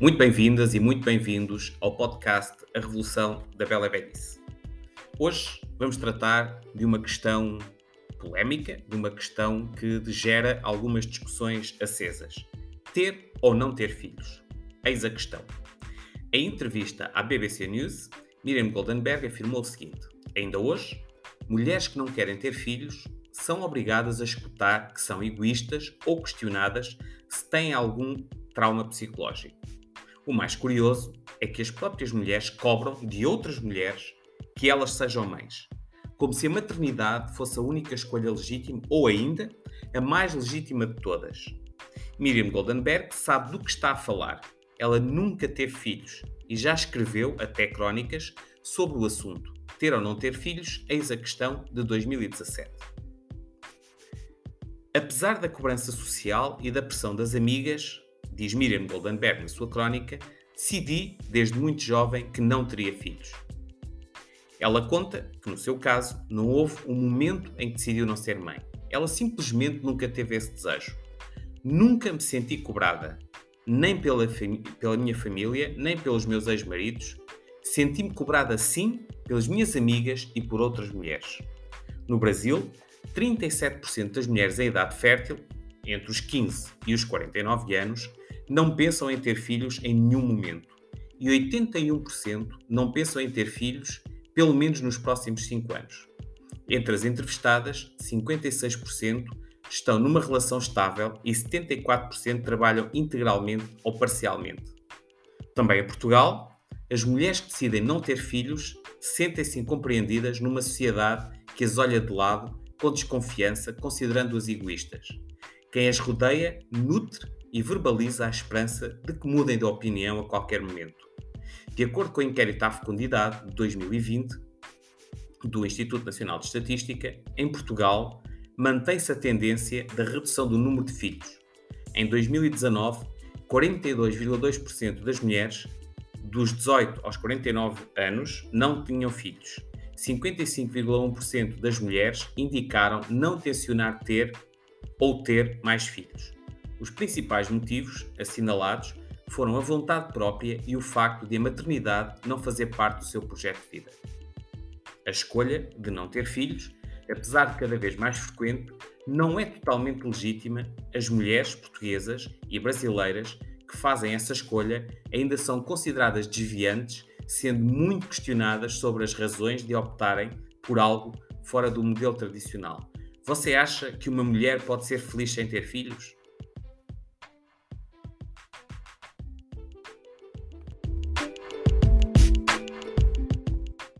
Muito bem-vindas e muito bem-vindos ao podcast A Revolução da Bela Velhice. Hoje vamos tratar de uma questão polémica, de uma questão que gera algumas discussões acesas. Ter ou não ter filhos? Eis a questão. Em entrevista à BBC News, Miriam Goldenberg afirmou o seguinte: Ainda hoje, mulheres que não querem ter filhos são obrigadas a escutar que são egoístas ou questionadas se têm algum trauma psicológico. O mais curioso é que as próprias mulheres cobram de outras mulheres que elas sejam mães, como se a maternidade fosse a única escolha legítima ou ainda a mais legítima de todas. Miriam Goldenberg sabe do que está a falar. Ela nunca teve filhos e já escreveu até crónicas sobre o assunto. Ter ou não ter filhos, eis a questão de 2017. Apesar da cobrança social e da pressão das amigas, diz Miriam Goldenberg na sua crónica, decidi desde muito jovem que não teria filhos. Ela conta que, no seu caso, não houve um momento em que decidiu não ser mãe. Ela simplesmente nunca teve esse desejo. Nunca me senti cobrada, nem pela, pela minha família, nem pelos meus ex-maridos. Senti-me cobrada, sim, pelas minhas amigas e por outras mulheres. No Brasil, 37% das mulheres em idade fértil, entre os 15 e os 49 anos, não pensam em ter filhos em nenhum momento. E 81% não pensam em ter filhos pelo menos nos próximos 5 anos. Entre as entrevistadas, 56% estão numa relação estável e 74% trabalham integralmente ou parcialmente. Também em Portugal, as mulheres que decidem não ter filhos sentem-se incompreendidas numa sociedade que as olha de lado com desconfiança, considerando-as egoístas. Quem as rodeia nutre e verbaliza a esperança de que mudem de opinião a qualquer momento. De acordo com o inquérito à fecundidade de 2020 do Instituto Nacional de Estatística, em Portugal mantém-se a tendência da redução do número de filhos. Em 2019, 42,2% das mulheres dos 18 aos 49 anos não tinham filhos 55,1% das mulheres indicaram não tencionar ter ou ter mais filhos. Os principais motivos assinalados foram a vontade própria e o facto de a maternidade não fazer parte do seu projeto de vida. A escolha de não ter filhos, apesar de cada vez mais frequente, não é totalmente legítima. As mulheres portuguesas e brasileiras que fazem essa escolha ainda são consideradas desviantes sendo muito questionadas sobre as razões de optarem por algo fora do modelo tradicional. Você acha que uma mulher pode ser feliz sem ter filhos?